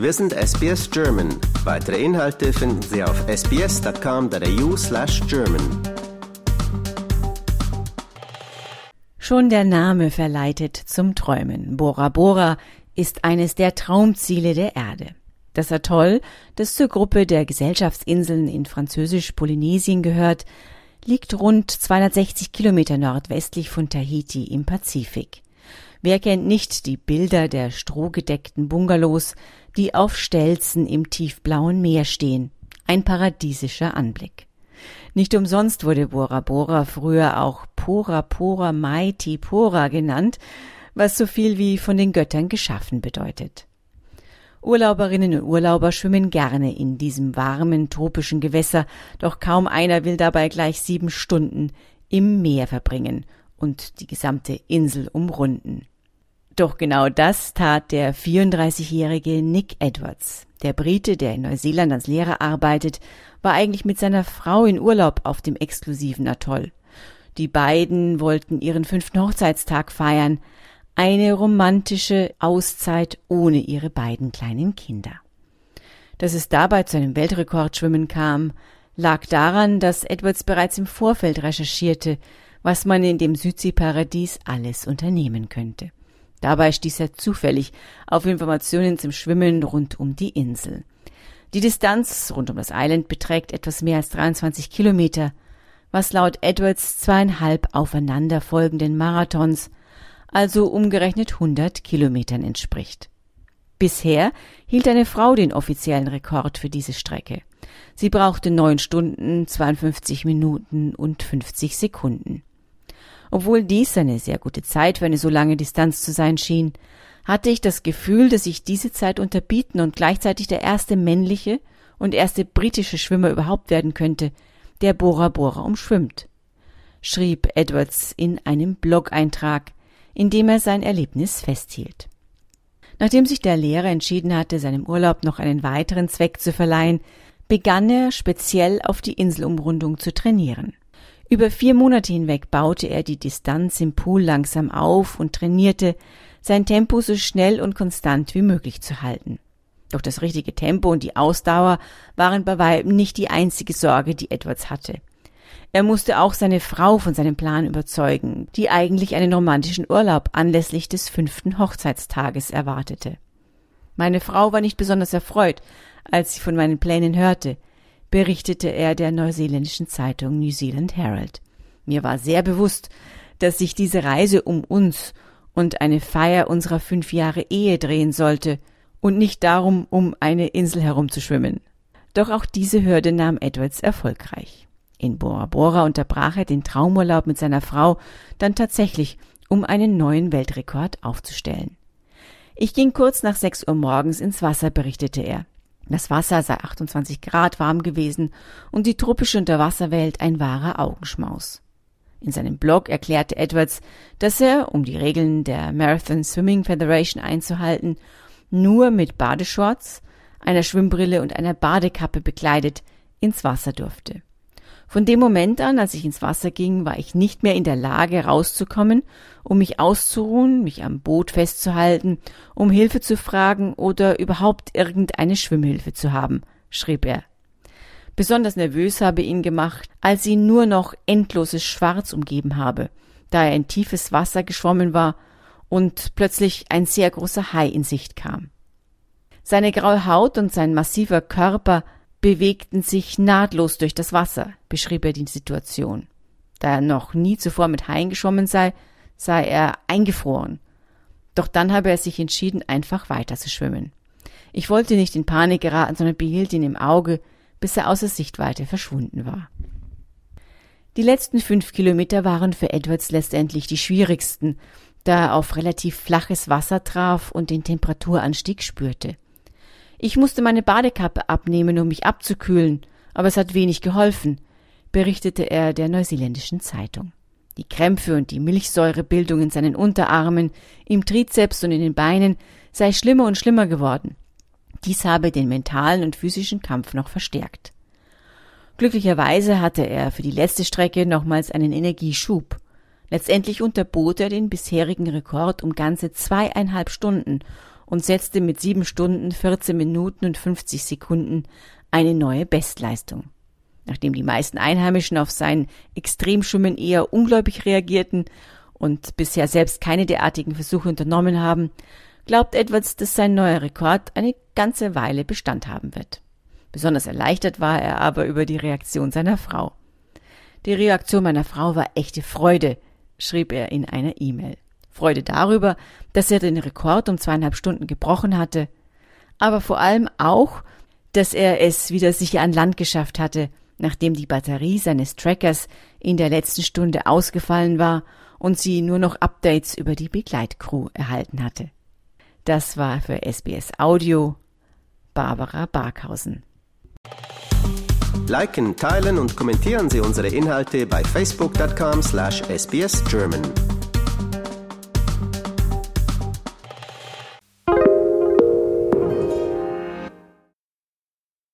Wir sind SBS German. Weitere Inhalte finden Sie auf sbs.com.au slash German. Schon der Name verleitet zum Träumen. Bora Bora ist eines der Traumziele der Erde. Das Atoll, das zur Gruppe der Gesellschaftsinseln in Französisch-Polynesien gehört, liegt rund 260 Kilometer nordwestlich von Tahiti im Pazifik. Wer kennt nicht die Bilder der strohgedeckten Bungalows, die auf Stelzen im tiefblauen Meer stehen? Ein paradiesischer Anblick. Nicht umsonst wurde Bora Bora früher auch Pora Pora Maiti Pora genannt, was so viel wie von den Göttern geschaffen bedeutet. Urlauberinnen und Urlauber schwimmen gerne in diesem warmen tropischen Gewässer, doch kaum einer will dabei gleich sieben Stunden im Meer verbringen und die gesamte Insel umrunden. Doch genau das tat der 34-jährige Nick Edwards. Der Brite, der in Neuseeland als Lehrer arbeitet, war eigentlich mit seiner Frau in Urlaub auf dem exklusiven Atoll. Die beiden wollten ihren fünften Hochzeitstag feiern, eine romantische Auszeit ohne ihre beiden kleinen Kinder. Dass es dabei zu einem Weltrekordschwimmen kam, lag daran, dass Edwards bereits im Vorfeld recherchierte, was man in dem Südseeparadies alles unternehmen könnte. Dabei stieß er zufällig auf Informationen zum Schwimmen rund um die Insel. Die Distanz rund um das Island beträgt etwas mehr als 23 Kilometer, was laut Edwards zweieinhalb aufeinander folgenden Marathons, also umgerechnet 100 Kilometern entspricht. Bisher hielt eine Frau den offiziellen Rekord für diese Strecke. Sie brauchte neun Stunden, 52 Minuten und 50 Sekunden. Obwohl dies eine sehr gute Zeit für eine so lange Distanz zu sein schien, hatte ich das Gefühl, dass ich diese Zeit unterbieten und gleichzeitig der erste männliche und erste britische Schwimmer überhaupt werden könnte, der Bora Bora umschwimmt, schrieb Edwards in einem Blog-Eintrag, in dem er sein Erlebnis festhielt. Nachdem sich der Lehrer entschieden hatte, seinem Urlaub noch einen weiteren Zweck zu verleihen, begann er speziell auf die Inselumrundung zu trainieren. Über vier Monate hinweg baute er die Distanz im Pool langsam auf und trainierte, sein Tempo so schnell und konstant wie möglich zu halten. Doch das richtige Tempo und die Ausdauer waren bei weitem nicht die einzige Sorge, die Edwards hatte. Er musste auch seine Frau von seinem Plan überzeugen, die eigentlich einen romantischen Urlaub anlässlich des fünften Hochzeitstages erwartete. Meine Frau war nicht besonders erfreut, als sie von meinen Plänen hörte berichtete er der neuseeländischen Zeitung New Zealand Herald. Mir war sehr bewusst, dass sich diese Reise um uns und eine Feier unserer fünf Jahre Ehe drehen sollte und nicht darum, um eine Insel herumzuschwimmen. Doch auch diese Hürde nahm Edwards erfolgreich. In Bora Bora unterbrach er den Traumurlaub mit seiner Frau dann tatsächlich, um einen neuen Weltrekord aufzustellen. Ich ging kurz nach sechs Uhr morgens ins Wasser, berichtete er. Das Wasser sei 28 Grad warm gewesen und die tropische Unterwasserwelt ein wahrer Augenschmaus. In seinem Blog erklärte Edwards, dass er, um die Regeln der Marathon Swimming Federation einzuhalten, nur mit Badeshorts, einer Schwimmbrille und einer Badekappe bekleidet ins Wasser durfte. Von dem Moment an, als ich ins Wasser ging, war ich nicht mehr in der Lage, rauszukommen, um mich auszuruhen, mich am Boot festzuhalten, um Hilfe zu fragen oder überhaupt irgendeine Schwimmhilfe zu haben, schrieb er. Besonders nervös habe ihn gemacht, als ihn nur noch endloses Schwarz umgeben habe, da er in tiefes Wasser geschwommen war und plötzlich ein sehr großer Hai in Sicht kam. Seine graue Haut und sein massiver Körper bewegten sich nahtlos durch das Wasser, beschrieb er die Situation. Da er noch nie zuvor mit Haien geschwommen sei, sei er eingefroren. Doch dann habe er sich entschieden, einfach weiter zu schwimmen. Ich wollte nicht in Panik geraten, sondern behielt ihn im Auge, bis er außer Sichtweite verschwunden war. Die letzten fünf Kilometer waren für Edwards letztendlich die schwierigsten, da er auf relativ flaches Wasser traf und den Temperaturanstieg spürte. Ich musste meine Badekappe abnehmen, um mich abzukühlen, aber es hat wenig geholfen, berichtete er der neuseeländischen Zeitung. Die Krämpfe und die Milchsäurebildung in seinen Unterarmen, im Trizeps und in den Beinen sei schlimmer und schlimmer geworden. Dies habe den mentalen und physischen Kampf noch verstärkt. Glücklicherweise hatte er für die letzte Strecke nochmals einen Energieschub. Letztendlich unterbot er den bisherigen Rekord um ganze zweieinhalb Stunden und setzte mit 7 Stunden, 14 Minuten und 50 Sekunden eine neue Bestleistung. Nachdem die meisten Einheimischen auf sein Extremschwimmen eher ungläubig reagierten und bisher selbst keine derartigen Versuche unternommen haben, glaubt Edwards, dass sein neuer Rekord eine ganze Weile Bestand haben wird. Besonders erleichtert war er aber über die Reaktion seiner Frau. Die Reaktion meiner Frau war echte Freude, schrieb er in einer E-Mail. Freude darüber, dass er den Rekord um zweieinhalb Stunden gebrochen hatte, aber vor allem auch, dass er es wieder sicher an Land geschafft hatte, nachdem die Batterie seines Trackers in der letzten Stunde ausgefallen war und sie nur noch Updates über die Begleitcrew erhalten hatte. Das war für SBS Audio Barbara Barkhausen. Liken, teilen und kommentieren Sie unsere Inhalte bei facebook.com/sbsgerman.